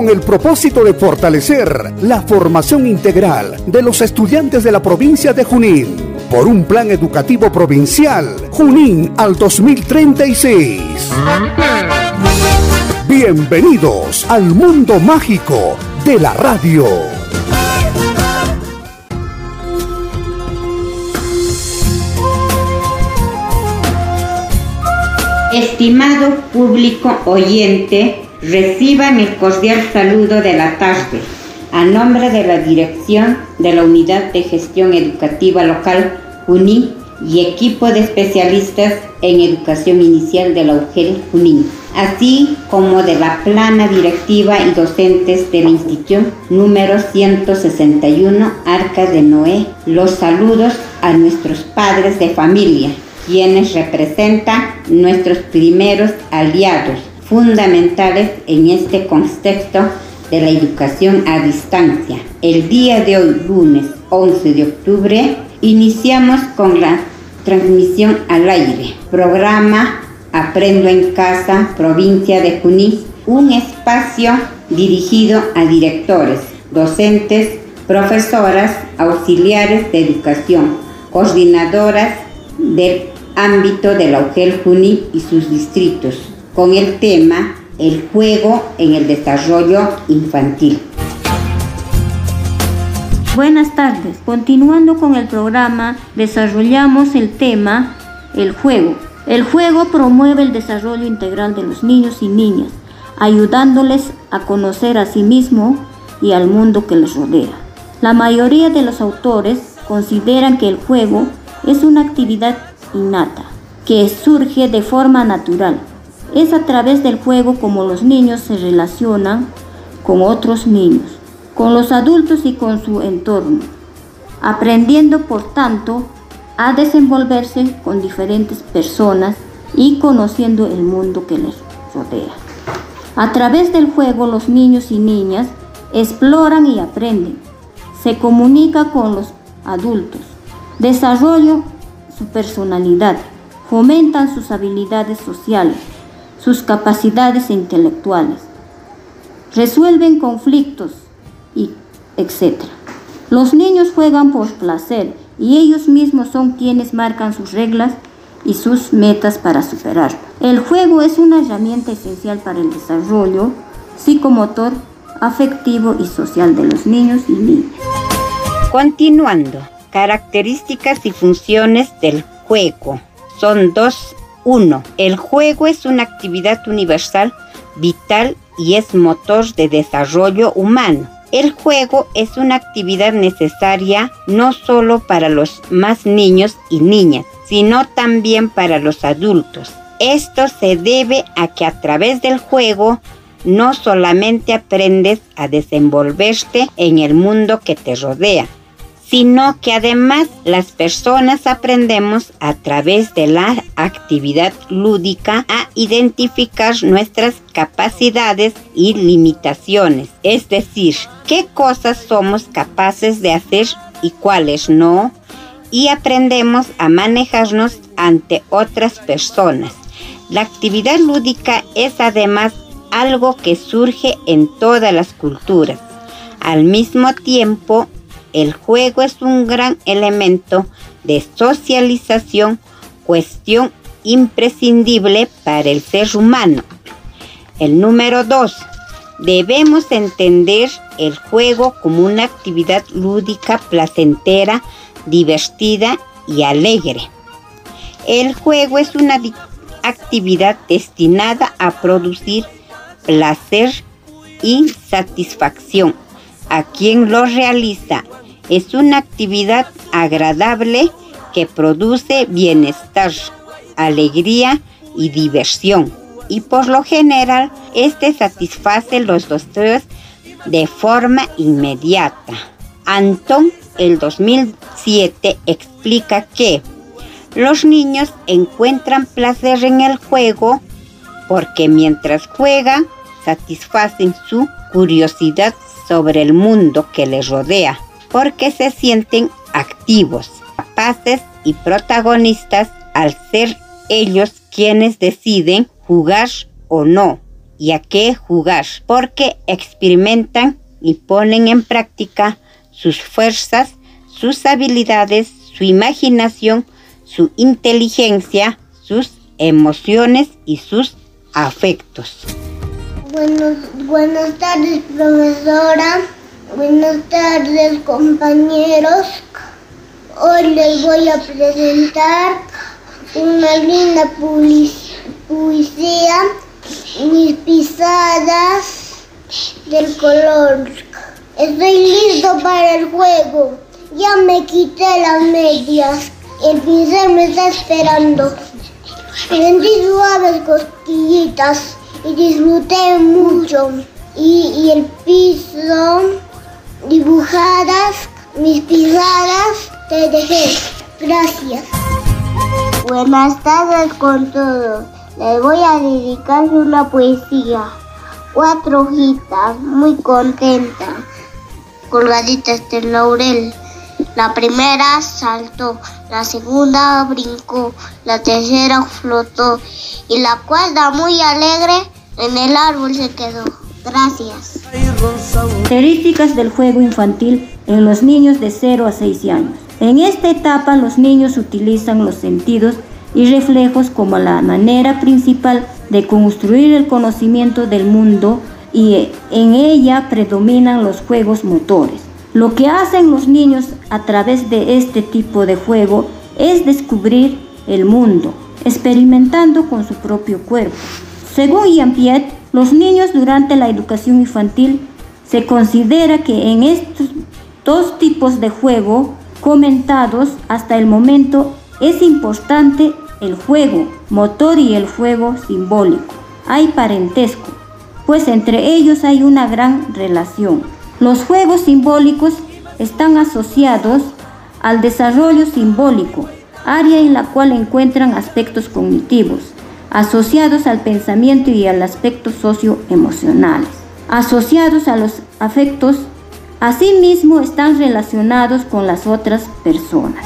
Con el propósito de fortalecer la formación integral de los estudiantes de la provincia de Junín por un plan educativo provincial Junín al 2036. Bienvenidos al mundo mágico de la radio. Estimado público oyente, reciban el cordial saludo de la tarde a nombre de la Dirección de la Unidad de Gestión Educativa Local Junín y equipo de especialistas en educación inicial de la UGEL Junín, así como de la plana directiva y docentes de la institución número 161 Arca de Noé. Los saludos a nuestros padres de familia, quienes representan nuestros primeros aliados fundamentales en este contexto de la educación a distancia. El día de hoy, lunes 11 de octubre, iniciamos con la transmisión al aire. Programa Aprendo en Casa, provincia de Junín, un espacio dirigido a directores, docentes, profesoras, auxiliares de educación, coordinadoras del ámbito de la UGEL Junín y sus distritos, con el tema el juego en el desarrollo infantil. Buenas tardes. Continuando con el programa, desarrollamos el tema el juego. El juego promueve el desarrollo integral de los niños y niñas, ayudándoles a conocer a sí mismo y al mundo que les rodea. La mayoría de los autores consideran que el juego es una actividad innata, que surge de forma natural, es a través del juego como los niños se relacionan con otros niños, con los adultos y con su entorno, aprendiendo por tanto a desenvolverse con diferentes personas y conociendo el mundo que les rodea. A través del juego los niños y niñas exploran y aprenden, se comunica con los adultos, desarrollan su personalidad, fomentan sus habilidades sociales, sus capacidades intelectuales, resuelven conflictos y etc. Los niños juegan por placer y ellos mismos son quienes marcan sus reglas y sus metas para superar. El juego es una herramienta esencial para el desarrollo psicomotor, afectivo y social de los niños y niñas. Continuando, características y funciones del juego. Son dos 1. El juego es una actividad universal, vital y es motor de desarrollo humano. El juego es una actividad necesaria no solo para los más niños y niñas, sino también para los adultos. Esto se debe a que a través del juego no solamente aprendes a desenvolverte en el mundo que te rodea, sino que además las personas aprendemos a través de la actividad lúdica a identificar nuestras capacidades y limitaciones, es decir, qué cosas somos capaces de hacer y cuáles no, y aprendemos a manejarnos ante otras personas. La actividad lúdica es además algo que surge en todas las culturas. Al mismo tiempo, el juego es un gran elemento de socialización, cuestión imprescindible para el ser humano. El número 2. Debemos entender el juego como una actividad lúdica, placentera, divertida y alegre. El juego es una actividad destinada a producir placer y satisfacción a quien lo realiza es una actividad agradable que produce bienestar, alegría y diversión. Y por lo general, este satisface los deseos de forma inmediata. Anton el 2007 explica que los niños encuentran placer en el juego porque mientras juegan satisfacen su curiosidad sobre el mundo que les rodea, porque se sienten activos, capaces y protagonistas al ser ellos quienes deciden jugar o no y a qué jugar, porque experimentan y ponen en práctica sus fuerzas, sus habilidades, su imaginación, su inteligencia, sus emociones y sus afectos. buenas tardes, profesora. Buenas tardes, compañeros. Hoy les voy a presentar una linda poesía, mis pisadas del color. Estoy listo para el juego. Ya me quité las medias. El pincel me está esperando. Sentí suaves cosquillitas y disfruté mucho. Y, el piso, dibujadas, mis pisadas, te dejé. Gracias. Buenas tardes con todos. Les voy a dedicar una poesía. Cuatro hojitas, muy contenta, colgaditas del laurel. La primera saltó, la segunda brincó, la tercera flotó y la cuarta muy alegre en el árbol se quedó. Gracias. Características del juego infantil en los niños de 0 a 6 años. En esta etapa los niños utilizan los sentidos y reflejos como la manera principal de construir el conocimiento del mundo y en ella predominan los juegos motores. Lo que hacen los niños a través de este tipo de juego es descubrir el mundo, experimentando con su propio cuerpo. Según Jean Piet, los niños durante la educación infantil se considera que en estos dos tipos de juego comentados hasta el momento es importante el juego motor y el juego simbólico. Hay parentesco, pues entre ellos hay una gran relación. Los juegos simbólicos están asociados al desarrollo simbólico, área en la cual encuentran aspectos cognitivos, asociados al pensamiento y al aspecto socioemocionales, asociados a los afectos, asimismo están relacionados con las otras personas.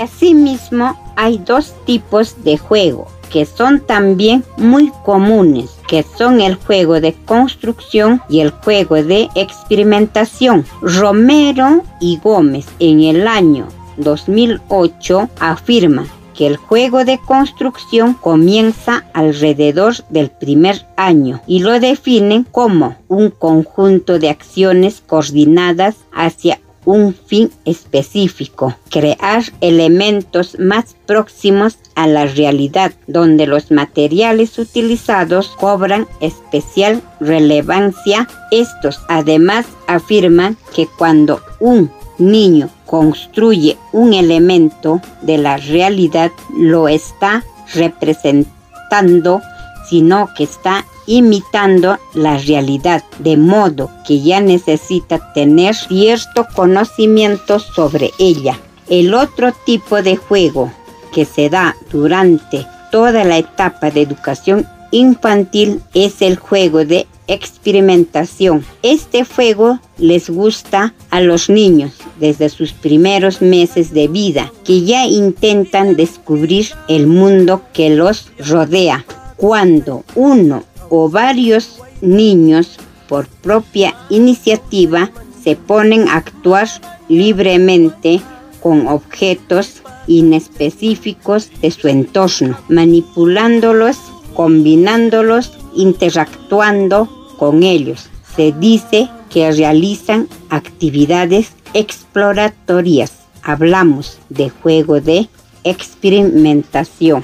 Asimismo, hay dos tipos de juego que son también muy comunes, que son el juego de construcción y el juego de experimentación. Romero y Gómez en el año 2008 afirman que el juego de construcción comienza alrededor del primer año y lo definen como un conjunto de acciones coordinadas hacia un fin específico, crear elementos más próximos a la realidad, donde los materiales utilizados cobran especial relevancia. Estos además afirman que cuando un niño construye un elemento de la realidad, lo está representando, sino que está imitando la realidad, de modo que ya necesita tener cierto conocimiento sobre ella. El otro tipo de juego que se da durante toda la etapa de educación infantil es el juego de experimentación. Este juego les gusta a los niños desde sus primeros meses de vida, que ya intentan descubrir el mundo que los rodea. Cuando uno o varios niños por propia iniciativa se ponen a actuar libremente con objetos inespecíficos de su entorno, manipulándolos, combinándolos, interactuando con ellos. Se dice que realizan actividades exploratorias. Hablamos de juego de experimentación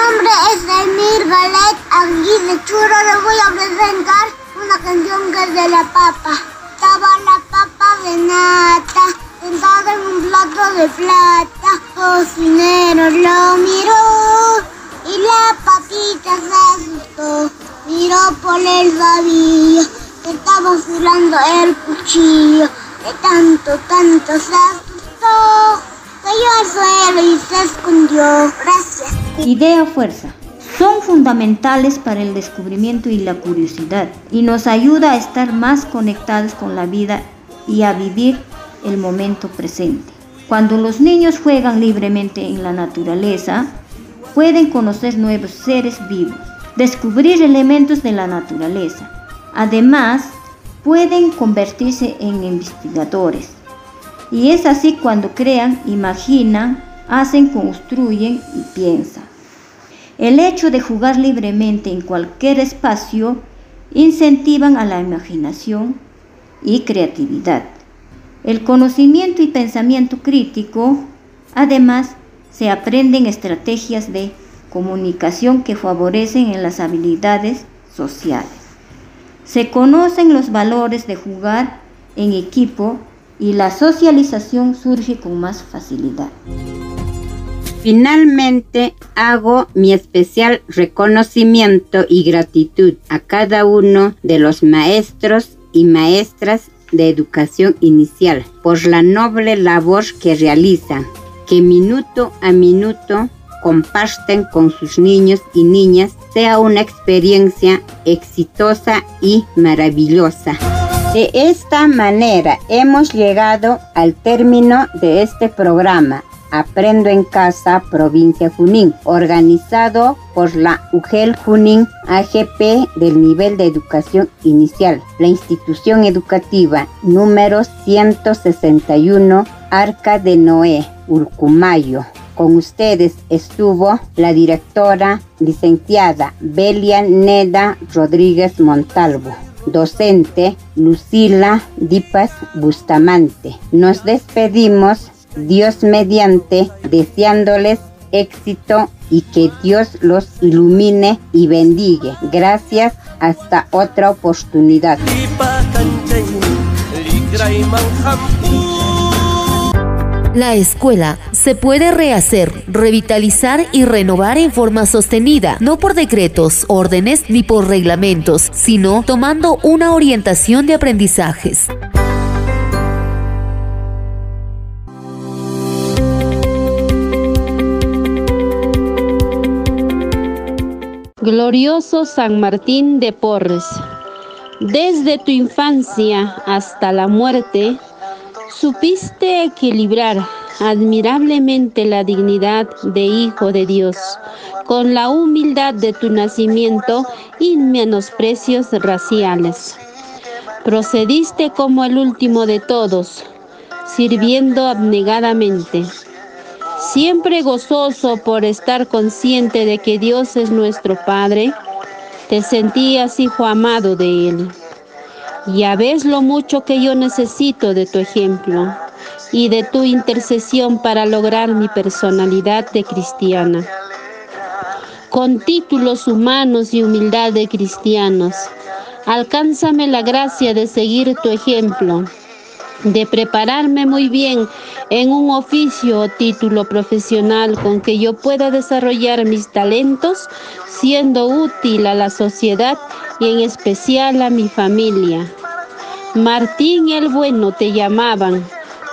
nombre es Emir Galet Aguirre Churro. Le voy a presentar una canción que es de la papa. Estaba la papa de nata, sentada en un plato de plata. Cocinero lo miró y la papita se asustó. Miró por el babillo que estaba afilando el cuchillo. que tanto, tanto se asustó. Cayó al suelo y se escondió. Gracias. Idea fuerza. Son fundamentales para el descubrimiento y la curiosidad y nos ayuda a estar más conectados con la vida y a vivir el momento presente. Cuando los niños juegan libremente en la naturaleza, pueden conocer nuevos seres vivos, descubrir elementos de la naturaleza. Además, pueden convertirse en investigadores. Y es así cuando crean, imaginan, hacen, construyen y piensan. El hecho de jugar libremente en cualquier espacio incentivan a la imaginación y creatividad. El conocimiento y pensamiento crítico, además, se aprenden estrategias de comunicación que favorecen en las habilidades sociales. Se conocen los valores de jugar en equipo y la socialización surge con más facilidad. Finalmente, hago mi especial reconocimiento y gratitud a cada uno de los maestros y maestras de educación inicial por la noble labor que realizan, que minuto a minuto comparten con sus niños y niñas sea una experiencia exitosa y maravillosa. De esta manera hemos llegado al término de este programa Aprendo en Casa, provincia Junín, organizado por la UGEL Junín AGP del nivel de educación inicial, la institución educativa número 161, Arca de Noé, Urcumayo. Con ustedes estuvo la directora licenciada Belia Neda Rodríguez Montalvo docente Lucila Dipas Bustamante. Nos despedimos Dios mediante, deseándoles éxito y que Dios los ilumine y bendiga. Gracias, hasta otra oportunidad. La escuela se puede rehacer, revitalizar y renovar en forma sostenida, no por decretos, órdenes ni por reglamentos, sino tomando una orientación de aprendizajes. Glorioso San Martín de Porres, desde tu infancia hasta la muerte, supiste equilibrar admirablemente la dignidad de Hijo de Dios con la humildad de tu nacimiento y menosprecios raciales. Procediste como el último de todos, sirviendo abnegadamente siempre gozoso por estar consciente de que Dios es nuestro Padre, te sentías hijo amado de Él. Ya ves lo mucho que yo necesito de tu ejemplo y de tu intercesión para lograr mi personalidad de cristiana. Con títulos humanos y humildad de cristianos, alcánzame la gracia de seguir tu ejemplo de prepararme muy bien en un oficio o título profesional con que yo pueda desarrollar mis talentos siendo útil a la sociedad y en especial a mi familia. Martín el Bueno te llamaban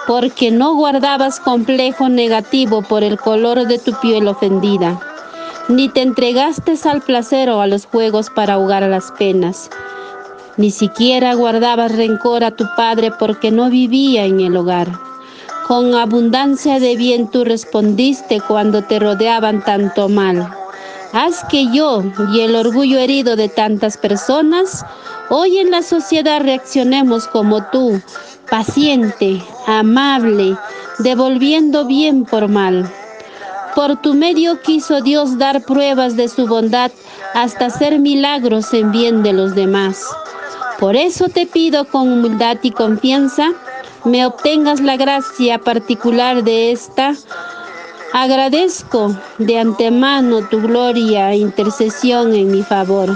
porque no guardabas complejo negativo por el color de tu piel ofendida, ni te entregaste al placer o a los juegos para ahogar las penas ni siquiera guardabas rencor a tu padre porque no vivía en el hogar. Con abundancia de bien tú respondiste cuando te rodeaban tanto mal. Haz que yo y el orgullo herido de tantas personas hoy en la sociedad reaccionemos como tú, paciente, amable, devolviendo bien por mal. Por tu medio quiso Dios dar pruebas de su bondad hasta hacer milagros en bien de los demás. Por eso te pido con humildad y confianza, me obtengas la gracia particular de esta. Agradezco de antemano tu gloria e intercesión en mi favor.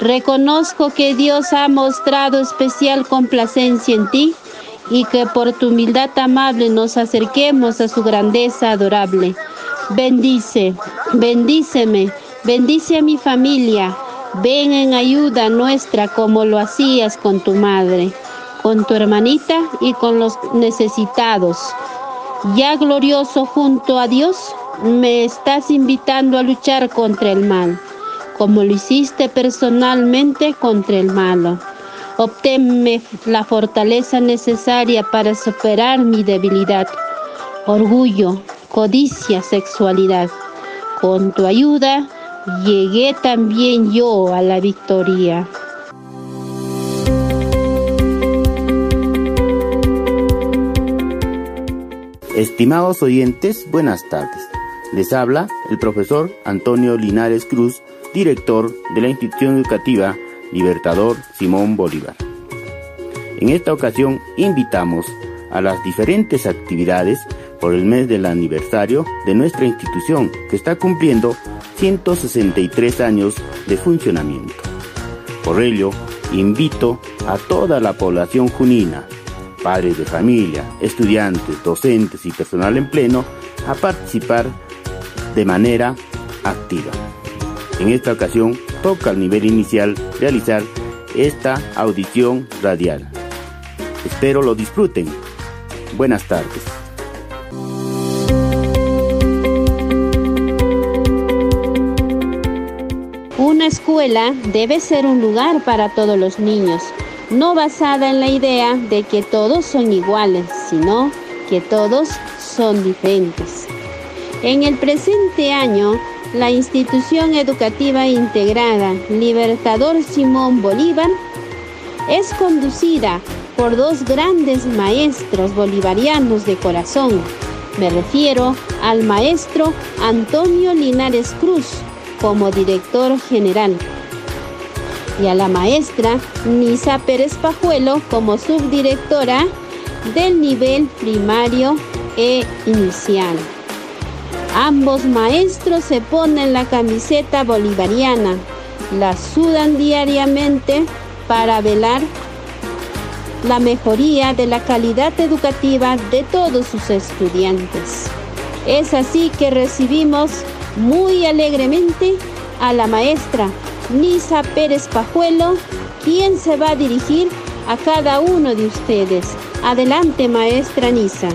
Reconozco que Dios ha mostrado especial complacencia en ti y que por tu humildad amable nos acerquemos a su grandeza adorable. Bendice, bendíceme, bendice a mi familia, Ven en ayuda nuestra como lo hacías con tu madre. con tu hermanita y con los necesitados. Ya glorioso junto a Dios, me estás invitando a luchar contra el mal, como lo hiciste personalmente contra el malo. Obténme la fortaleza necesaria para superar mi debilidad, orgullo, codicia, sexualidad. Con tu ayuda llegué también yo a la victoria. Estimados oyentes, buenas tardes. Les habla el profesor Antonio Linares Cruz, director de la institución educativa Libertador Simón Bolívar. En esta ocasión invitamos a las diferentes actividades por el mes del aniversario de nuestra institución que está cumpliendo 163 años de funcionamiento. Por ello, invito a toda la población junina, padres de familia, estudiantes, docentes y personal en pleno a participar de manera activa. En esta ocasión toca al nivel inicial realizar esta audición radial. Espero lo disfruten. Buenas tardes. Escuela debe ser un lugar para todos los niños, no basada en la idea de que todos son iguales, sino que todos son diferentes. En el presente año, la institución educativa integrada Libertador Simón Bolívar es conducida por dos grandes maestros bolivarianos de corazón. Me refiero al maestro Antonio Linares Cruz, como director general y a la maestra Nisa Pérez Pajuelo como subdirectora del nivel primario e inicial. Ambos maestros se ponen la camiseta bolivariana, la sudan diariamente para velar la mejoría de la calidad educativa de todos sus estudiantes. Es así que recibimos muy alegremente a la maestra Nisa Pérez Pajuelo, quien se va a dirigir a cada uno de ustedes. Adelante, maestra Nisa.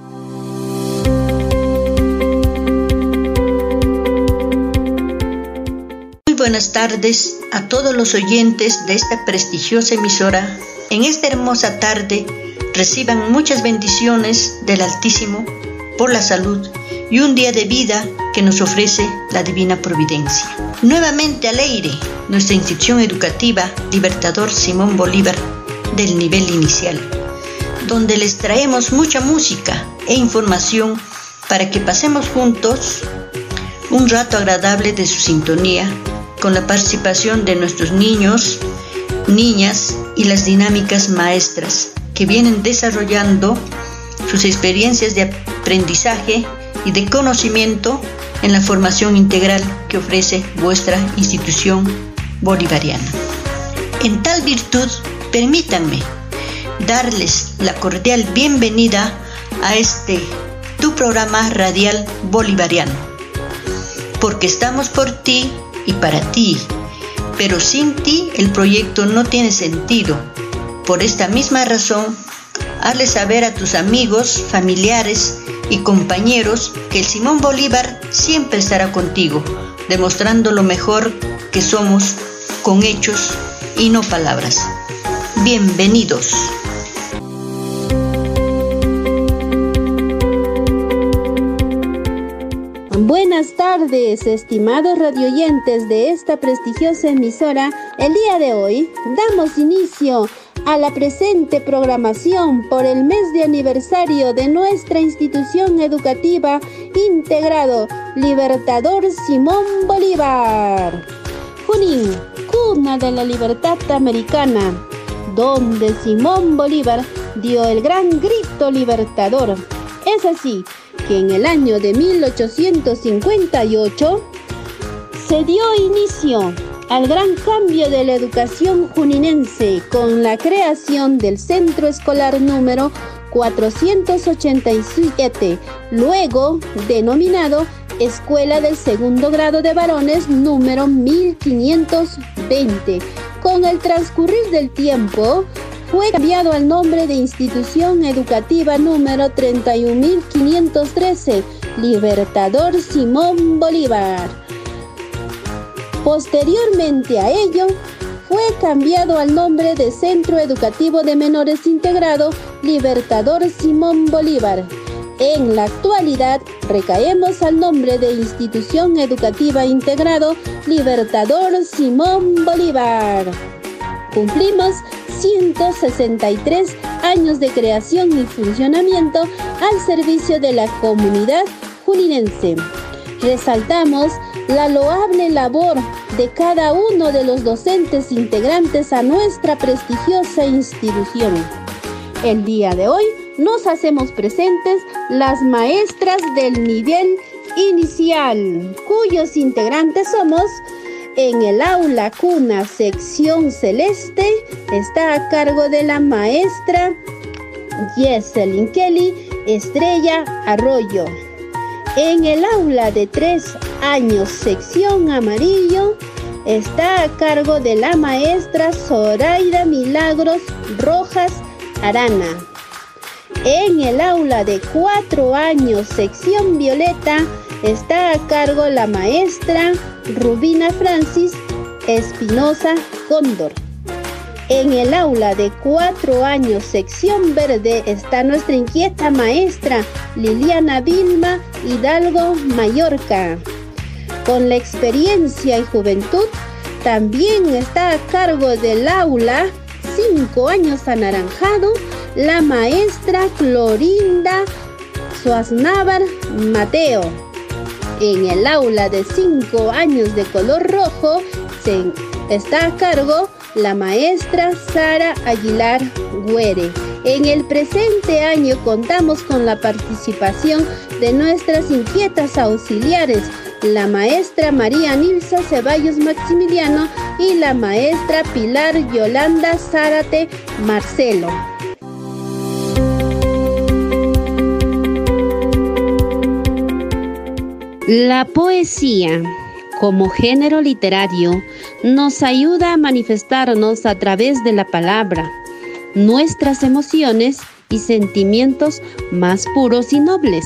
Muy buenas tardes a todos los oyentes de esta prestigiosa emisora. En esta hermosa tarde reciban muchas bendiciones del Altísimo por la salud y un día de vida que nos ofrece la Divina Providencia. Nuevamente al aire, nuestra institución educativa Libertador Simón Bolívar del nivel inicial, donde les traemos mucha música e información para que pasemos juntos un rato agradable de su sintonía con la participación de nuestros niños, niñas y las dinámicas maestras que vienen desarrollando sus experiencias de aprendizaje y de conocimiento en la formación integral que ofrece vuestra institución bolivariana. En tal virtud, permítanme darles la cordial bienvenida a este tu programa radial bolivariano, porque estamos por ti y para ti, pero sin ti el proyecto no tiene sentido. Por esta misma razón, hazle saber a tus amigos, familiares y compañeros que el Simón Bolívar siempre estará contigo, demostrando lo mejor que somos con hechos y no palabras. Bienvenidos. Buenas tardes, estimados radioyentes de esta prestigiosa emisora. El día de hoy damos inicio a la presente programación por el mes de aniversario de nuestra institución educativa integrado Libertador Simón Bolívar. Junín, cuna de la libertad americana, donde Simón Bolívar dio el gran grito libertador. Es así que en el año de 1858 se dio inicio al gran cambio de la educación juninense con la creación del Centro Escolar número 487, luego denominado Escuela del Segundo Grado de Varones número 1520. Con el transcurrir del tiempo, fue cambiado al nombre de Institución Educativa número 31513, Libertador Simón Bolívar. Posteriormente a ello, fue cambiado al nombre de Centro Educativo de Menores Integrado Libertador Simón Bolívar. En la actualidad recaemos al nombre de Institución Educativa Integrado Libertador Simón Bolívar. Cumplimos 163 años de creación y funcionamiento al servicio de la comunidad juninense. Resaltamos la loable labor de cada uno de los docentes integrantes a nuestra prestigiosa institución. El día de hoy nos hacemos presentes las maestras del nivel inicial, cuyos integrantes somos en el aula cuna sección celeste, está a cargo de la maestra Jesselyn Kelly Estrella Arroyo. En el aula de tres años sección amarillo está a cargo de la maestra Zoraida Milagros Rojas Arana. En el aula de cuatro años sección violeta está a cargo la maestra Rubina Francis Espinosa Cóndor. En el aula de cuatro años sección verde está nuestra inquieta maestra Liliana Vilma Hidalgo Mallorca. Con la experiencia y juventud, también está a cargo del aula, cinco años anaranjado, la maestra Clorinda Suaznávar Mateo. En el aula de cinco años de color rojo está a cargo la maestra Sara Aguilar Güere. En el presente año contamos con la participación de nuestras inquietas auxiliares, la maestra María Nilsa Ceballos Maximiliano y la maestra Pilar Yolanda Zárate Marcelo. La poesía como género literario nos ayuda a manifestarnos a través de la palabra nuestras emociones y sentimientos más puros y nobles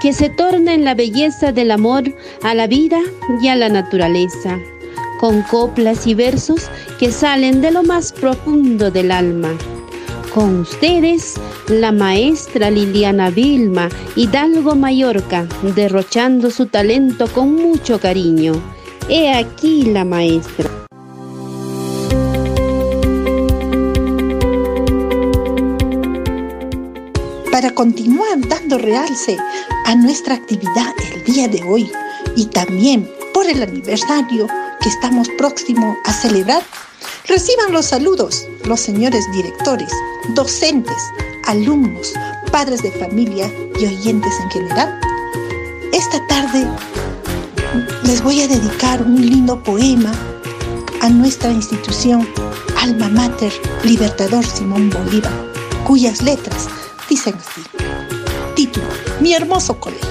que se torna en la belleza del amor a la vida y a la naturaleza, con coplas y versos que salen de lo más profundo del alma. Con ustedes, la maestra Liliana Vilma Hidalgo Mallorca, derrochando su talento con mucho cariño. He aquí la maestra. para continuar dando realce a nuestra actividad el día de hoy y también por el aniversario que estamos próximo a celebrar, reciban los saludos los señores directores, docentes, alumnos, padres de familia y oyentes en general. Esta tarde les voy a dedicar un lindo poema a nuestra institución Alma Mater Libertador Simón Bolívar, cuyas letras dicen así. Título, mi hermoso colegio.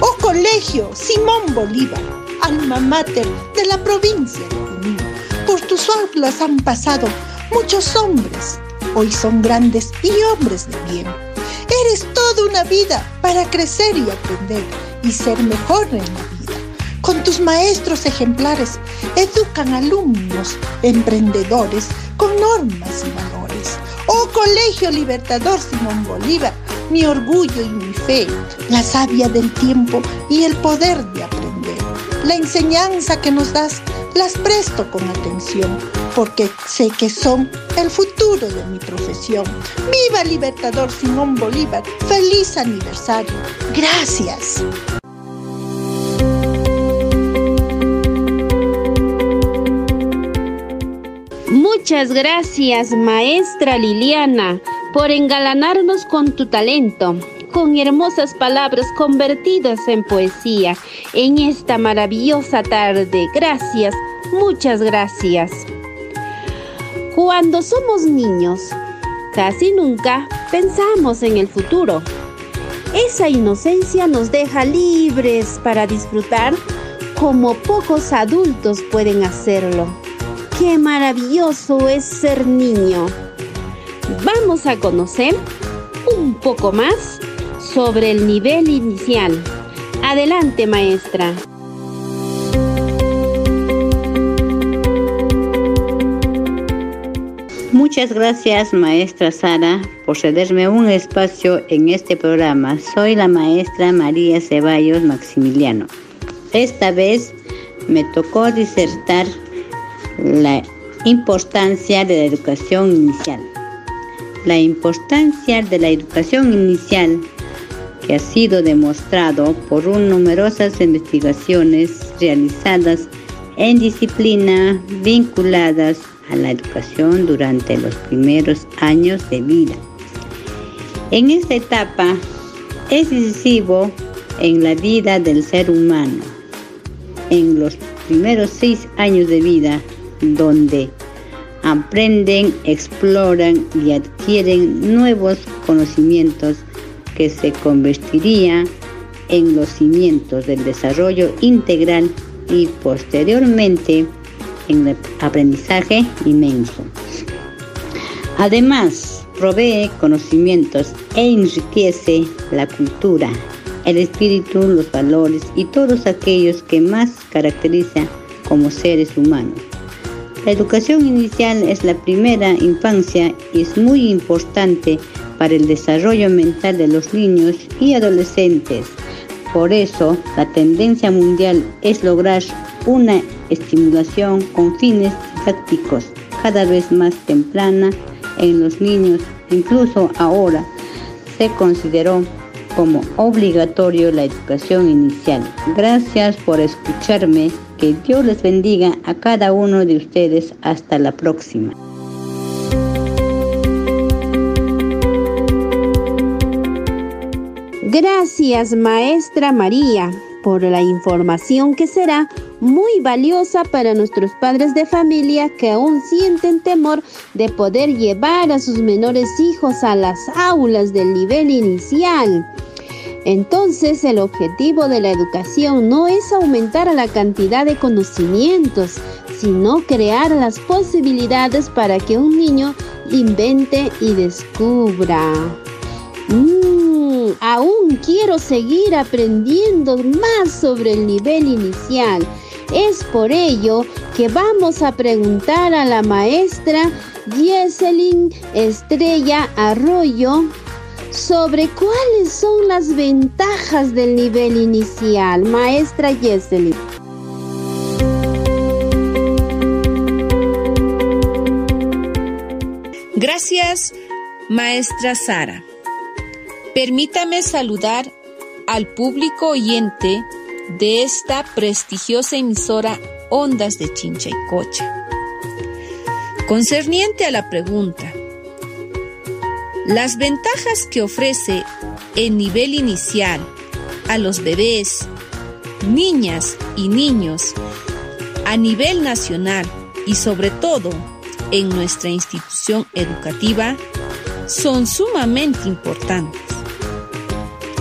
Oh colegio, Simón Bolívar, alma mater de la provincia de Junín. Por tus aulas han pasado muchos hombres, hoy son grandes y hombres de bien. Eres toda una vida para crecer y aprender y ser mejor en la vida. Con tus maestros ejemplares educan alumnos, emprendedores con normas y valores Oh Colegio Libertador Simón Bolívar, mi orgullo y mi fe, la savia del tiempo y el poder de aprender. La enseñanza que nos das las presto con atención, porque sé que son el futuro de mi profesión. ¡Viva Libertador Simón Bolívar! ¡Feliz aniversario! Gracias. Muchas gracias, maestra Liliana, por engalanarnos con tu talento, con hermosas palabras convertidas en poesía en esta maravillosa tarde. Gracias, muchas gracias. Cuando somos niños, casi nunca pensamos en el futuro. Esa inocencia nos deja libres para disfrutar como pocos adultos pueden hacerlo. qué maravilloso es ser niño. Vamos a conocer un poco más sobre el nivel inicial. Adelante, maestra. Muchas gracias, maestra Sara, por cederme un espacio en este programa. Soy la maestra María Ceballos Maximiliano. Esta vez me tocó disertar la importancia de la educación inicial. La importancia de la educación inicial que ha sido demostrado por numerosas investigaciones realizadas en disciplina vinculadas a la educación durante los primeros años de vida. En esta etapa es decisivo en la vida del ser humano. En los primeros seis años de vida, donde aprenden, exploran y adquieren nuevos conocimientos que se convertirían en los cimientos del desarrollo integral y posteriormente en el aprendizaje inmenso. Además, provee conocimientos e enriquece la cultura, el espíritu, los valores y todos aquellos que más caracterizan como seres humanos. La educación inicial es la primera infancia y es muy importante para el desarrollo mental de los niños y adolescentes. Por eso, la tendencia mundial es lograr una estimulación con fines didácticos cada vez más temprana en los niños. Incluso ahora se consideró como obligatorio la educación inicial. Gracias por escucharme. Que Dios les bendiga a cada uno de ustedes. Hasta la próxima. Gracias, maestra María, por la información que será muy valiosa para nuestros padres de familia que aún sienten temor de poder llevar a sus menores hijos a las aulas del nivel inicial. Entonces el objetivo de la educación no es aumentar la cantidad de conocimientos, sino crear las posibilidades para que un niño invente y descubra. Aún quiero seguir aprendiendo más sobre el nivel inicial. Es por ello que vamos a preguntar a la maestra Jesselyn Estrella Arroyo sobre cuáles son las ventajas del nivel inicial. Maestra Jesselyn. Gracias, maestra Sara. Permítame saludar al público oyente de esta prestigiosa emisora Ondas de Chincha y Cocha. Concerniente a la pregunta, las ventajas que ofrece el nivel inicial a los bebés, niñas y niños a nivel nacional y sobre todo en nuestra institución educativa son sumamente importantes,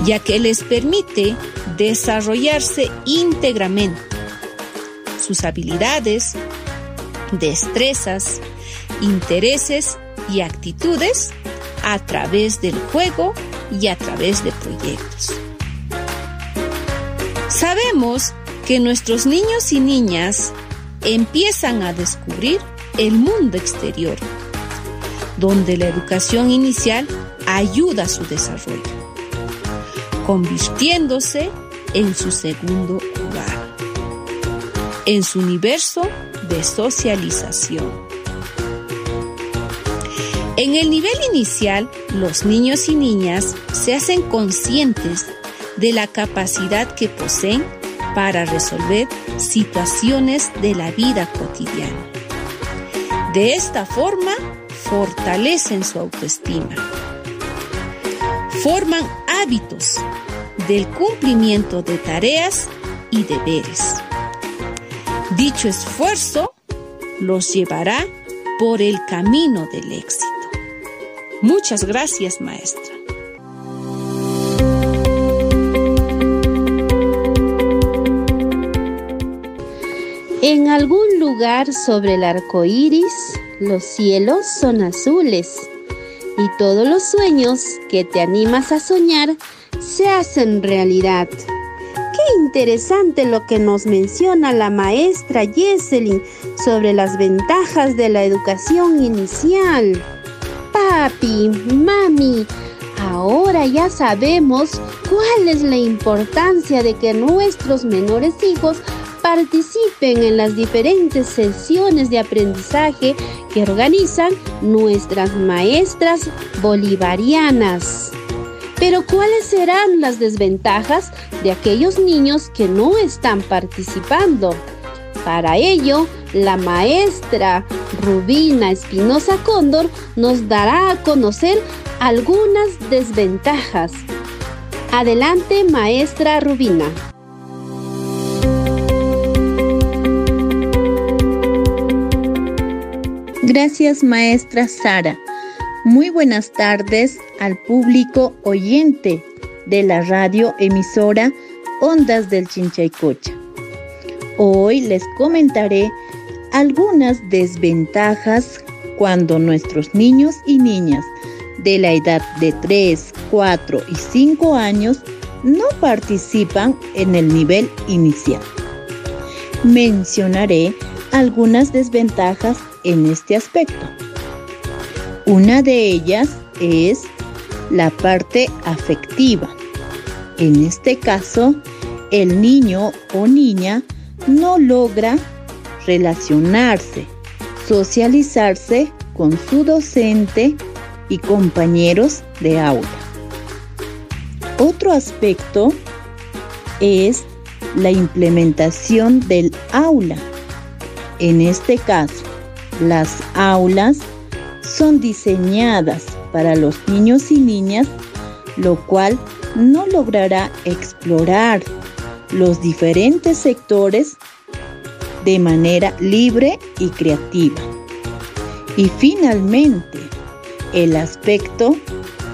ya que les permite desarrollarse íntegramente. Sus habilidades, destrezas, intereses y actitudes a través del juego y a través de proyectos. Sabemos que nuestros niños y niñas empiezan a descubrir el mundo exterior, donde la educación inicial ayuda a su desarrollo convirtiéndose en su segundo hogar, en su universo de socialización. En el nivel inicial, los niños y niñas se hacen conscientes de la capacidad que poseen para resolver situaciones de la vida cotidiana. De esta forma, fortalecen su autoestima. Forman hábitos del cumplimiento de tareas y deberes. Dicho esfuerzo los llevará por el camino del éxito. Muchas gracias, maestra. En algún lugar sobre el arco iris, los cielos son azules y todos los sueños que te animas a soñar se hacen realidad. Qué interesante lo que nos menciona la maestra Jesselyn sobre las ventajas de la educación inicial. Papi, mami, ahora ya sabemos cuál es la importancia de que nuestros menores hijos participen en las diferentes sesiones de aprendizaje que organizan nuestras maestras bolivarianas. Pero ¿cuáles serán las desventajas de aquellos niños que no están participando? Para ello, la maestra Rubina Espinosa Cóndor nos dará a conocer algunas desventajas. Adelante, maestra Rubina. Gracias, maestra Sara. Muy buenas tardes al público oyente de la radio emisora Ondas del Chinchaycocha. Hoy les comentaré algunas desventajas cuando nuestros niños y niñas de la edad de 3, 4 y 5 años no participan en el nivel inicial. Mencionaré algunas desventajas en este aspecto. Una de ellas es la parte afectiva. En este caso, el niño o niña no logra relacionarse, socializarse con su docente y compañeros de aula. Otro aspecto es la implementación del aula. En este caso, las aulas son diseñadas para los niños y niñas, lo cual no logrará explorar los diferentes sectores de manera libre y creativa. Y finalmente, el aspecto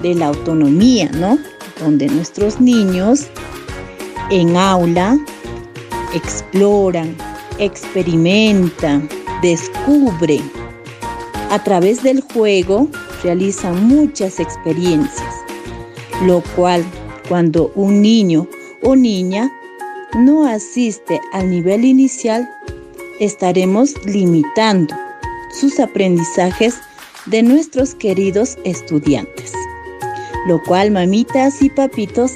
de la autonomía, ¿no? Donde nuestros niños en aula exploran, experimentan, descubren. A través del juego realizan muchas experiencias, lo cual cuando un niño o niña no asiste al nivel inicial, estaremos limitando sus aprendizajes de nuestros queridos estudiantes. Lo cual, mamitas y papitos,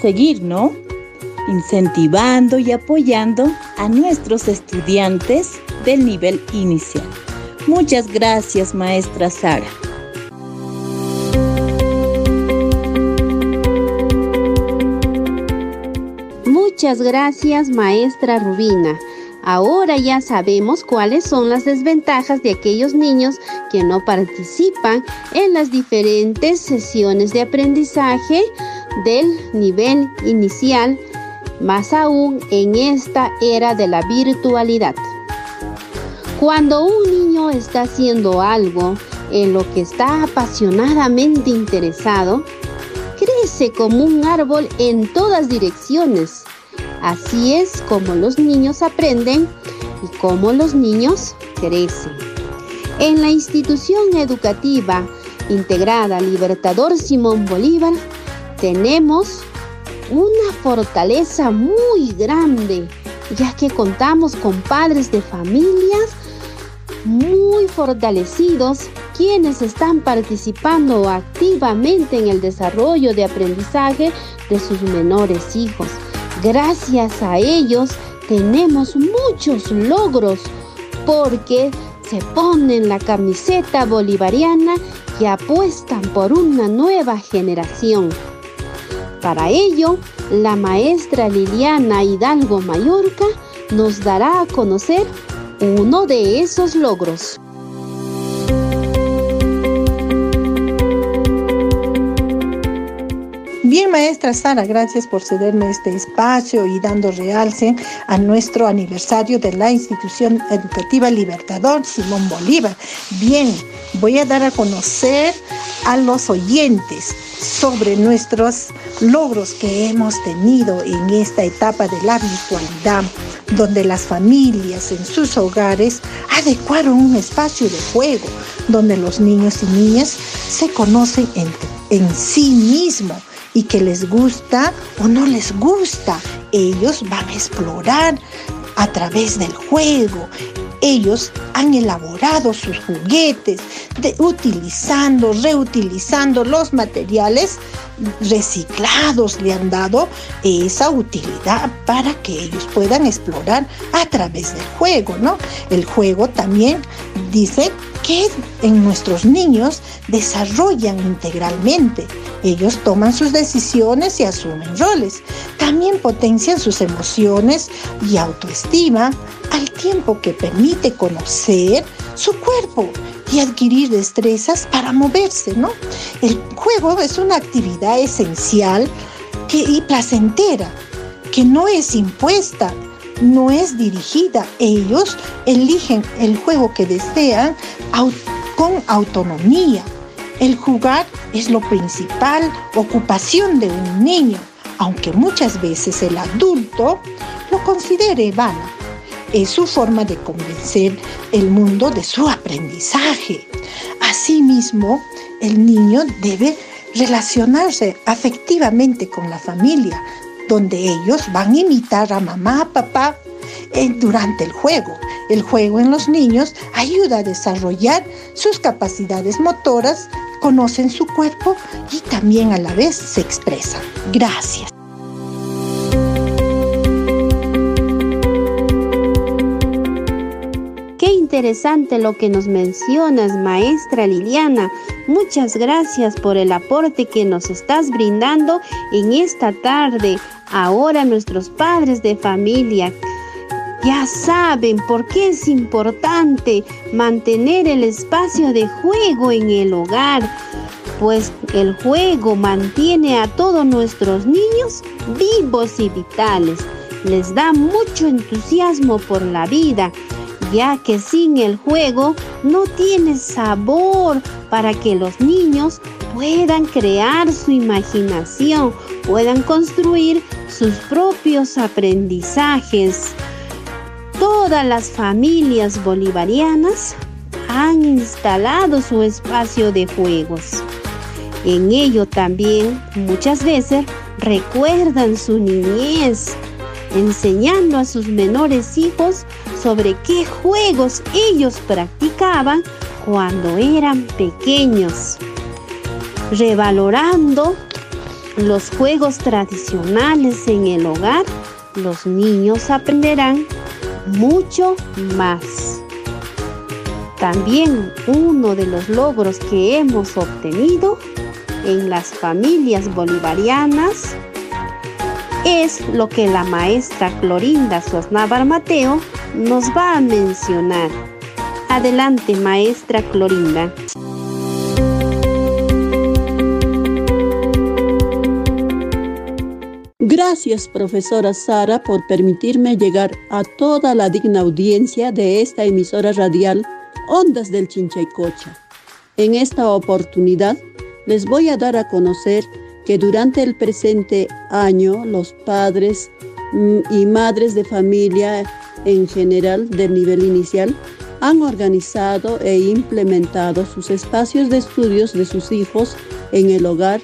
seguir, ¿no? Incentivando y apoyando a nuestros estudiantes del nivel inicial. Muchas gracias, maestra Sara. Muchas gracias, maestra Rubina. Ahora ya sabemos cuáles son las desventajas de aquellos niños que no participan en las diferentes sesiones de aprendizaje del nivel inicial, más aún en esta era de la virtualidad. Cuando un niño está haciendo algo en lo que está apasionadamente interesado, crece como un árbol en todas direcciones. Así es como los niños aprenden y como los niños crecen. En la institución educativa integrada Libertador Simón Bolívar tenemos una fortaleza muy grande, ya que contamos con padres de familias muy fortalecidos quienes están participando activamente en el desarrollo de aprendizaje de sus menores hijos. Gracias a ellos tenemos muchos logros porque se ponen la camiseta bolivariana y apuestan por una nueva generación. Para ello, la maestra Liliana Hidalgo Mallorca nos dará a conocer uno de esos logros. Maestra Sara, gracias por cederme este espacio y dando realce a nuestro aniversario de la institución educativa Libertador Simón Bolívar. Bien, voy a dar a conocer a los oyentes sobre nuestros logros que hemos tenido en esta etapa de la virtualidad, donde las familias en sus hogares adecuaron un espacio de juego, donde los niños y niñas se conocen en, en sí mismos y que les gusta o no les gusta. Ellos van a explorar a través del juego. Ellos han elaborado sus juguetes, utilizando, reutilizando los materiales reciclados, le han dado esa utilidad para que ellos puedan explorar a través del juego, ¿no? El juego también dice que en nuestros niños desarrollan integralmente. Ellos toman sus decisiones y asumen roles. También potencian sus emociones y autoestima al tiempo que permite conocer su cuerpo y adquirir destrezas para moverse, ¿no? El juego es una actividad esencial y placentera, que no es impuesta, no es dirigida. Ellos eligen el juego que desean con autonomía. El jugar es lo principal ocupación de un niño, aunque muchas veces el adulto lo considere vano. Es su forma de convencer el mundo de su aprendizaje. Asimismo, el niño debe relacionarse afectivamente con la familia, donde ellos van a imitar a mamá, papá eh, durante el juego. El juego en los niños ayuda a desarrollar sus capacidades motoras, conocen su cuerpo y también a la vez se expresan. Gracias. Interesante lo que nos mencionas, maestra Liliana. Muchas gracias por el aporte que nos estás brindando en esta tarde. Ahora nuestros padres de familia ya saben por qué es importante mantener el espacio de juego en el hogar, pues el juego mantiene a todos nuestros niños vivos y vitales. Les da mucho entusiasmo por la vida, ya que sin el juego no tiene sabor para que los niños puedan crear su imaginación, puedan construir sus propios aprendizajes. Todas las familias bolivarianas han instalado su espacio de juegos. En ello también muchas veces recuerdan su niñez, enseñando a sus menores hijos sobre qué juegos ellos practicaban cuando eran pequeños, revalorando los juegos tradicionales en el hogar, los niños aprenderán mucho más. También uno de los logros que hemos obtenido en las familias bolivarianas es lo que la maestra Clorinda Sosnávar Mateo nos va a mencionar. Adelante, maestra Clorinda. Gracias, profesora Sara, por permitirme llegar a toda la digna audiencia de esta emisora radial Ondas del Chinchaycocha. En esta oportunidad les voy a dar a conocer que durante el presente año los padres mm, y madres de familia en general del nivel inicial han organizado e implementado sus espacios de estudios de sus hijos en el hogar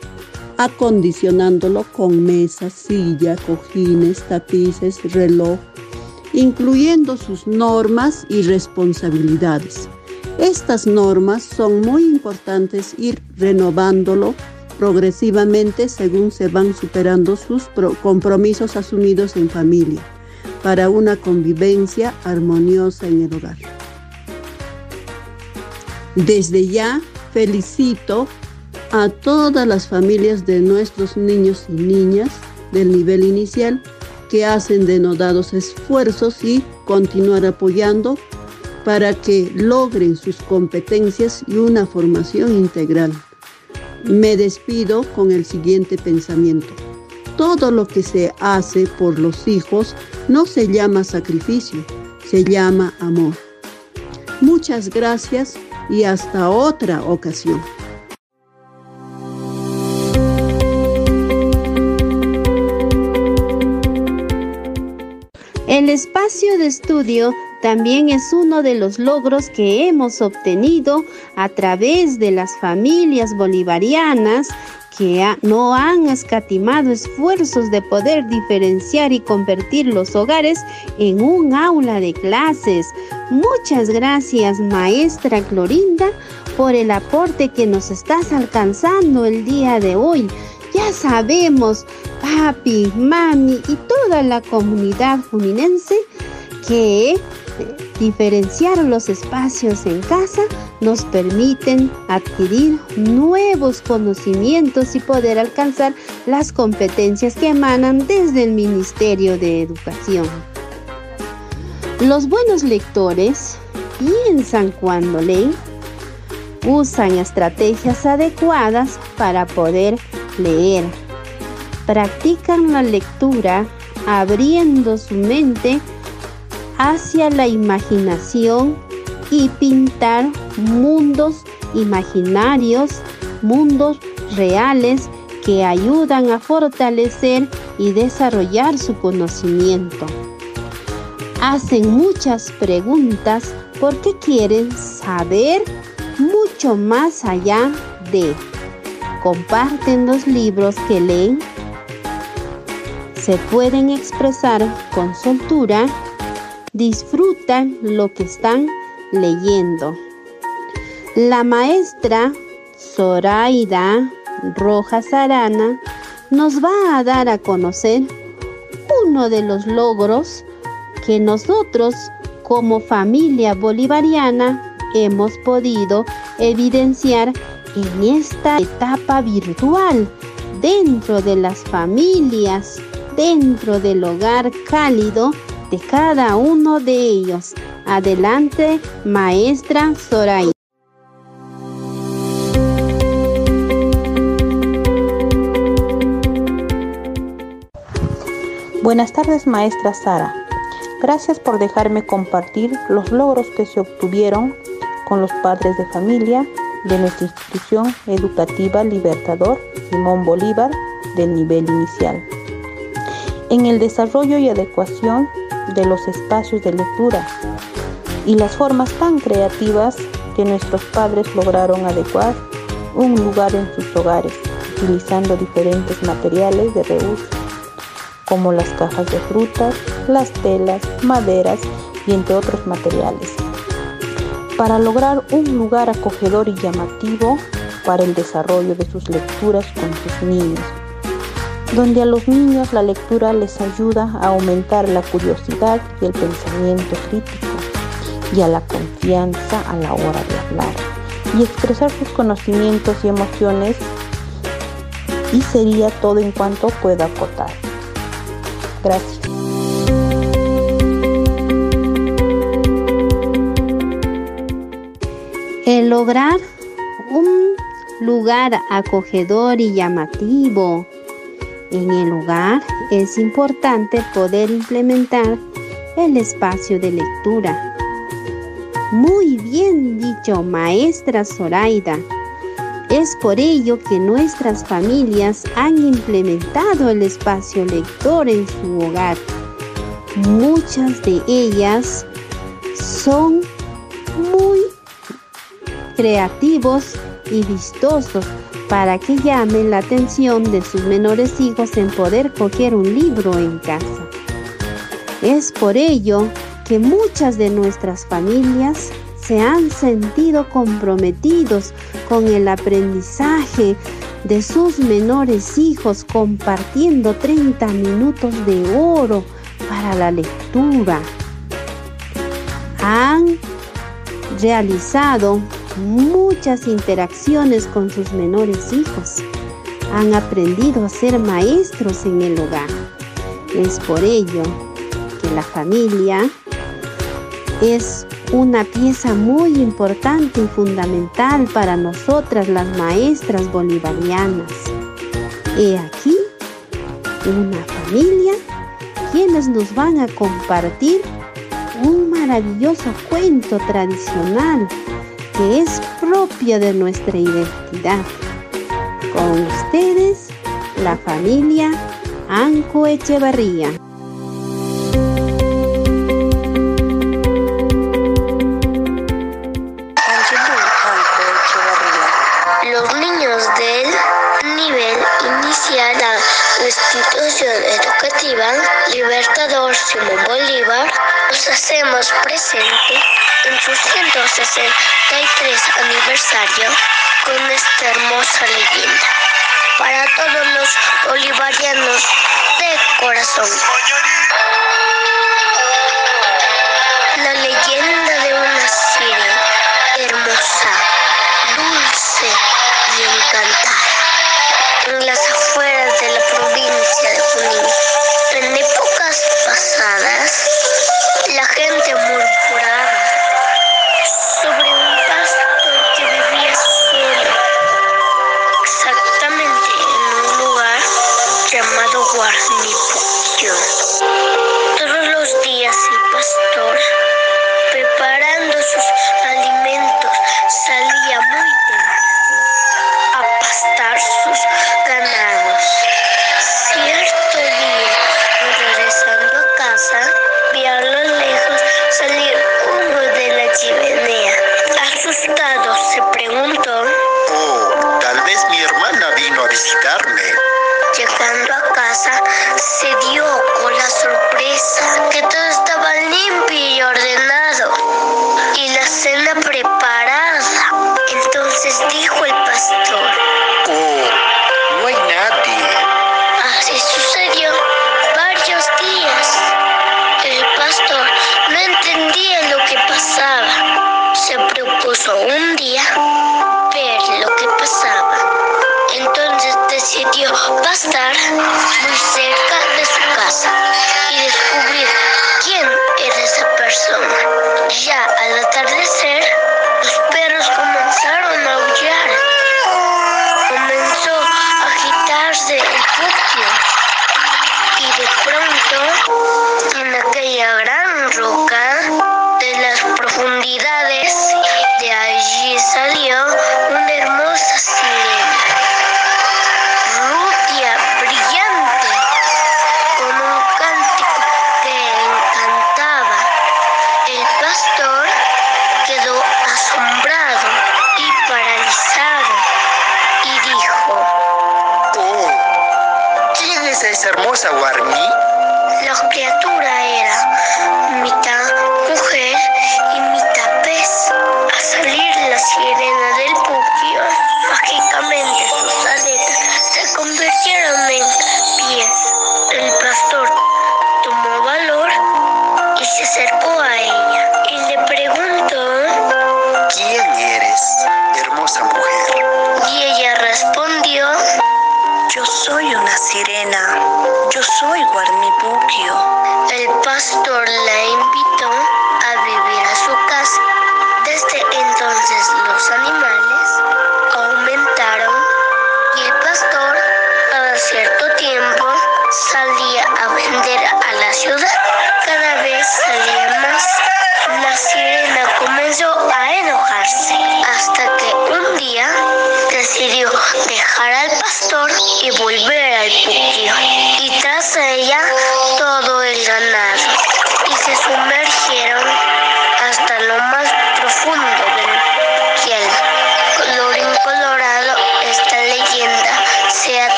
acondicionándolo con mesas, silla, cojines, tapices, reloj, incluyendo sus normas y responsabilidades. Estas normas son muy importantes ir renovándolo progresivamente según se van superando sus compromisos asumidos en familia para una convivencia armoniosa en el hogar. Desde ya felicito a todas las familias de nuestros niños y niñas del nivel inicial que hacen denodados esfuerzos y continuar apoyando para que logren sus competencias y una formación integral. Me despido con el siguiente pensamiento. Todo lo que se hace por los hijos no se llama sacrificio, se llama amor. Muchas gracias y hasta otra ocasión. El espacio de estudio también es uno de los logros que hemos obtenido a través de las familias bolivarianas que no han escatimado esfuerzos de poder diferenciar y convertir los hogares en un aula de clases. Muchas gracias, maestra Clorinda, por el aporte que nos estás alcanzando el día de hoy. Ya sabemos, papi, mami y toda la comunidad juninense que Diferenciar los espacios en casa nos permiten adquirir nuevos conocimientos y poder alcanzar las competencias que emanan desde el Ministerio de Educación. Los buenos lectores piensan cuando leen, usan estrategias adecuadas para poder leer, practican la lectura abriendo su mente hacia la imaginación y pintar mundos imaginarios, mundos reales que ayudan a fortalecer y desarrollar su conocimiento. Hacen muchas preguntas porque quieren saber mucho más allá de. Comparten los libros que leen. Se pueden expresar con soltura disfrutan lo que están leyendo. La maestra Zoraida Rojas Arana nos va a dar a conocer uno de los logros que nosotros como familia bolivariana hemos podido evidenciar en esta etapa virtual dentro de las familias, dentro del hogar cálido de cada uno de ellos. Adelante, maestra Zoraida. Buenas tardes, maestra Sara. Gracias por dejarme compartir los logros que se obtuvieron con los padres de familia de nuestra institución educativa Libertador Simón Bolívar del nivel inicial. En el desarrollo y adecuación de los espacios de lectura y las formas tan creativas que nuestros padres lograron adecuar un lugar en sus hogares, utilizando diferentes materiales de reuso, como las cajas de frutas, las telas, maderas y entre otros materiales, para lograr un lugar acogedor y llamativo para el desarrollo de sus lecturas con sus niños donde a los niños la lectura les ayuda a aumentar la curiosidad y el pensamiento crítico y a la confianza a la hora de hablar y expresar sus conocimientos y emociones y sería todo en cuanto pueda acotar. Gracias. El lograr un lugar acogedor y llamativo en el hogar es importante poder implementar el espacio de lectura. Muy bien dicho, maestra Zoraida. Es por ello que nuestras familias han implementado el espacio lector en su hogar. Muchas de ellas son creativos y vistosos para que llamen la atención de sus menores hijos en poder coger un libro en casa. Es por ello que muchas de nuestras familias se han sentido comprometidos con el aprendizaje de sus menores hijos compartiendo 30 minutos de oro para la lectura. Han realizado muchas interacciones con sus menores hijos. Han aprendido a ser maestros en el hogar. Es por ello que la familia es una pieza muy importante y fundamental para nosotras las maestras bolivarianas. He aquí una familia quienes nos van a compartir un maravilloso cuento tradicional que es propia de nuestra identidad. Con ustedes, la familia Anco Echevarría. Los niños del nivel inicial la institución educativa Libertador Simón Bolívar nos hacemos presente en su 163 aniversario con esta hermosa leyenda para todos los bolivarianos de corazón. La leyenda de una sirena hermosa, dulce y encantada en las afueras de la provincia de Junín. En épocas pasadas, la gente murmuraba sobre un pastor que vivía solo, exactamente en un lugar llamado Guarnipuquio. Todos los días el pastor, preparando sus alimentos, salía muy temprano a pastar sorpresa que todo estaba limpio y ordenado y la cena preparada. Entonces dijo el pastor, Oh, no hay nadie. Así sucedió varios días. El pastor no entendía lo que pasaba. Se propuso un día ver lo que pasaba. Entonces decidió pasar esa persona.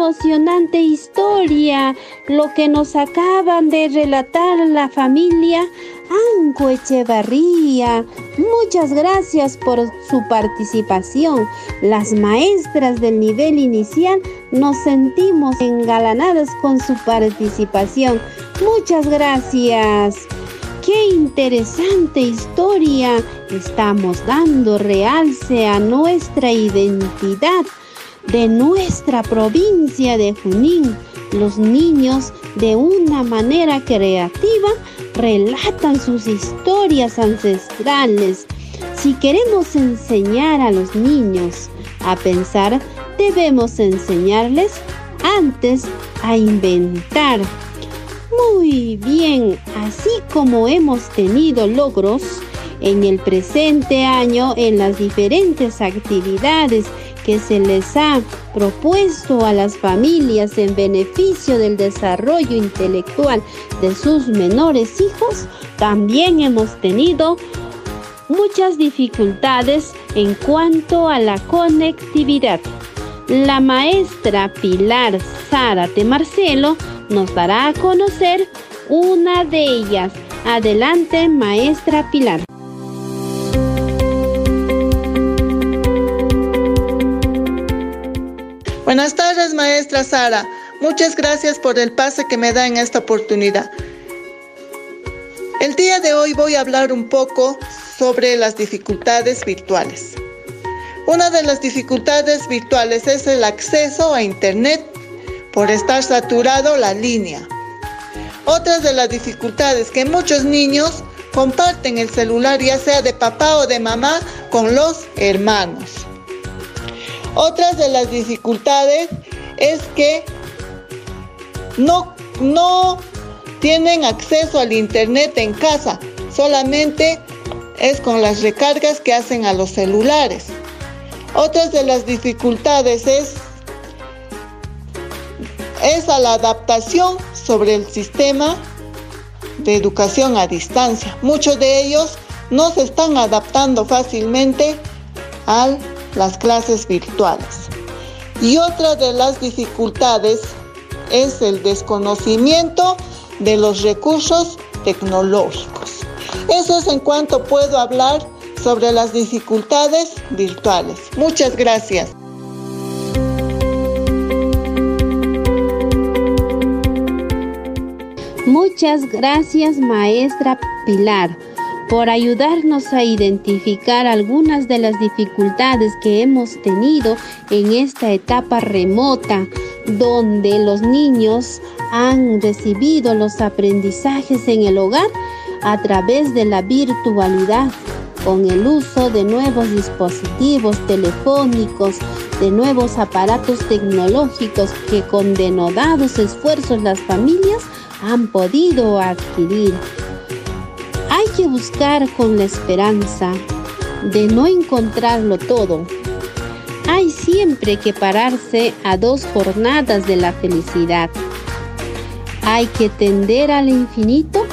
Emocionante historia! Lo que nos acaban de relatar la familia Anco Echevarría. Muchas gracias por su participación. Las maestras del nivel inicial nos sentimos engalanadas con su participación. Muchas gracias. qué interesante historia. Estamos dando realce a nuestra identidad de nuestra provincia de Junín. Los niños de una manera creativa relatan sus historias ancestrales. Si queremos enseñar a los niños a pensar, debemos enseñarles antes a inventar. Muy bien, así como hemos tenido logros en el presente año en las diferentes actividades que se les ha propuesto a las familias en beneficio del desarrollo intelectual de sus menores hijos, también hemos tenido muchas dificultades en cuanto a la conectividad. La maestra Pilar Zárate Marcelo nos dará a conocer una de ellas. Adelante, maestra Pilar. Buenas tardes, maestra Sara. Muchas gracias por el pase que me da en esta oportunidad. El día de hoy voy a hablar un poco sobre las dificultades virtuales. Una de las dificultades virtuales es el acceso a Internet por estar saturado la línea. Otra de las dificultades que muchos niños comparten el celular ya sea de papá o de mamá con los hermanos. Otra de las dificultades es que no, no tienen acceso al internet en casa, solamente es con las recargas que hacen a los celulares. Otras de las dificultades es, es a la adaptación sobre el sistema de educación a distancia. Muchos de ellos no se están adaptando fácilmente a las clases virtuales. Y otra de las dificultades es el desconocimiento de los recursos tecnológicos. Eso es en cuanto puedo hablar sobre las dificultades virtuales. Muchas gracias. Muchas gracias, maestra Pilar por ayudarnos a identificar algunas de las dificultades que hemos tenido en esta etapa remota, donde los niños han recibido los aprendizajes en el hogar a través de la virtualidad, con el uso de nuevos dispositivos telefónicos, de nuevos aparatos tecnológicos que con denodados esfuerzos las familias han podido adquirir. Hay que buscar con la esperanza de no encontrarlo todo. Hay siempre que pararse a dos jornadas de la felicidad. Hay que tender al infinito,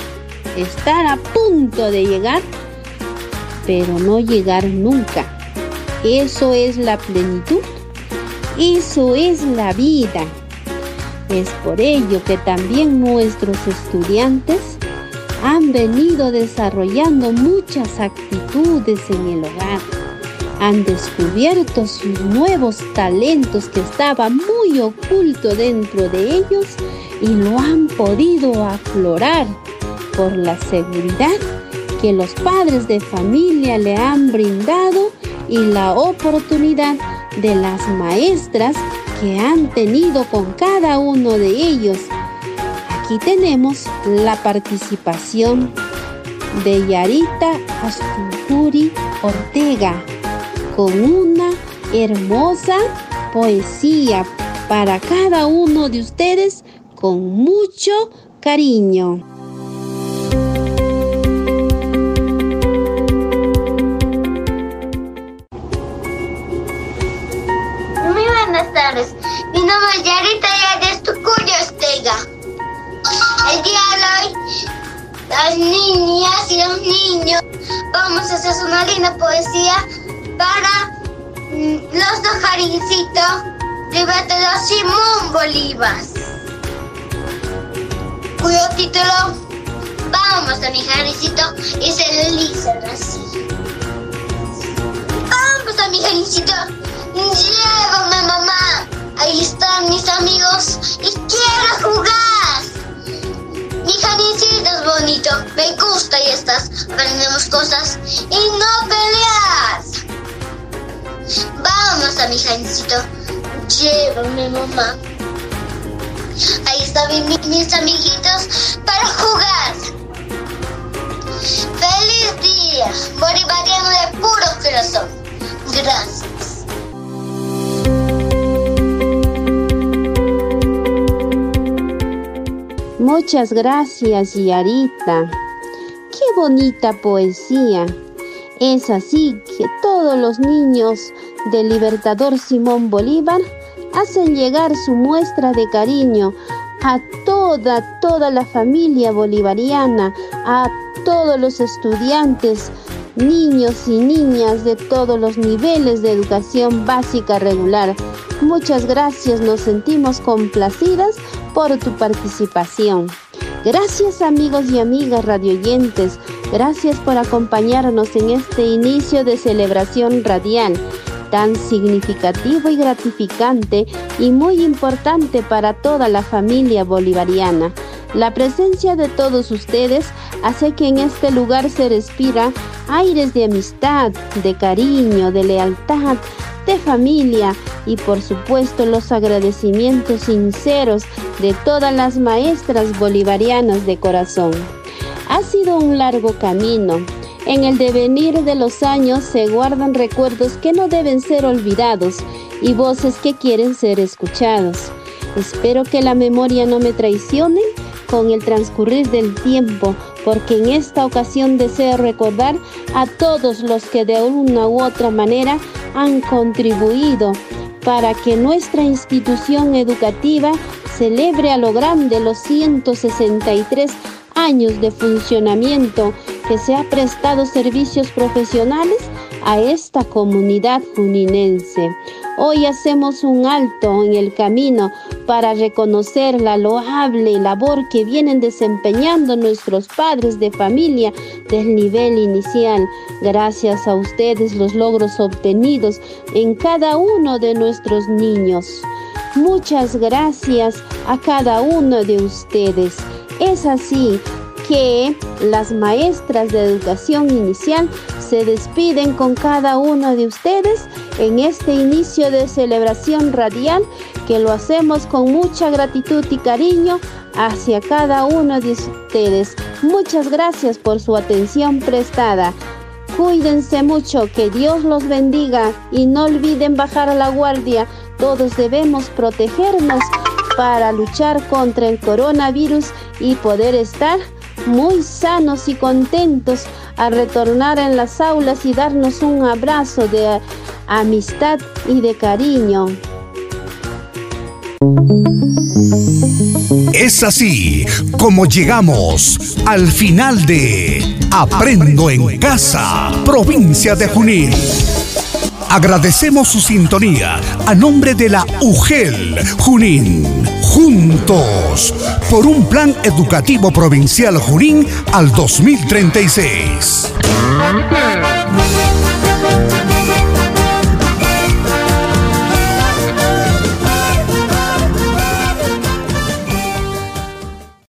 estar a punto de llegar, pero no llegar nunca. Eso es la plenitud. Eso es la vida. Es por ello que también nuestros estudiantes han venido desarrollando muchas actitudes en el hogar. Han descubierto sus nuevos talentos que estaban muy oculto dentro de ellos y lo han podido aflorar por la seguridad que los padres de familia le han brindado y la oportunidad de las maestras que han tenido con cada uno de ellos aquí tenemos la participación de Yarita Astucuri Ortega con una hermosa poesía para cada uno de ustedes con mucho cariño. Muy buenas tardes. Mi nombre es Yarita Astucuri Ortega. El día de hoy, las niñas y los niños vamos a hacer una linda poesía para mm, los dos jarincitos de Simón Bolívar, cuyo título Vamos a mi jarincito y se dicen así. Vamos a mi jarincito, llévame mamá, ahí están mis amigos y quiero jugar. Mi de Silvia es bonito, me gusta y estás. Aprendemos cosas y no peleas. Vamos a mi Jancito. Llévame, mamá. Ahí están mis amiguitos para jugar. ¡Feliz día! Moriré de puro corazón. Gracias. Muchas gracias, Yarita. Qué bonita poesía. Es así que todos los niños del Libertador Simón Bolívar hacen llegar su muestra de cariño a toda, toda la familia bolivariana, a todos los estudiantes, niños y niñas de todos los niveles de educación básica regular. Muchas gracias, nos sentimos complacidas por tu participación. Gracias amigos y amigas radioyentes, gracias por acompañarnos en este inicio de celebración radial tan significativo y gratificante y muy importante para toda la familia bolivariana. La presencia de todos ustedes hace que en este lugar se respira aires de amistad, de cariño, de lealtad, de familia y por supuesto los agradecimientos sinceros de todas las maestras bolivarianas de corazón. Ha sido un largo camino, en el devenir de los años se guardan recuerdos que no deben ser olvidados y voces que quieren ser escuchados. Espero que la memoria no me traicione con el transcurrir del tiempo, porque en esta ocasión deseo recordar a todos los que de una u otra manera han contribuido para que nuestra institución educativa celebre a lo grande los 163 años de funcionamiento que se ha prestado servicios profesionales a esta comunidad juninense. Hoy hacemos un alto en el camino para reconocer la loable labor que vienen desempeñando nuestros padres de familia del nivel inicial. Gracias a ustedes los logros obtenidos en cada uno de nuestros niños. Muchas gracias a cada uno de ustedes. Es así que las maestras de educación inicial se despiden con cada uno de ustedes en este inicio de celebración radial que lo hacemos con mucha gratitud y cariño hacia cada uno de ustedes. Muchas gracias por su atención prestada. Cuídense mucho, que Dios los bendiga y no olviden bajar la guardia. Todos debemos protegernos para luchar contra el coronavirus y poder estar muy sanos y contentos a retornar en las aulas y darnos un abrazo de amistad y de cariño. Es así como llegamos al final de Aprendo en Casa, provincia de Junín. Agradecemos su sintonía a nombre de la UGEL Junín. Juntos por un plan educativo provincial Junín al 2036.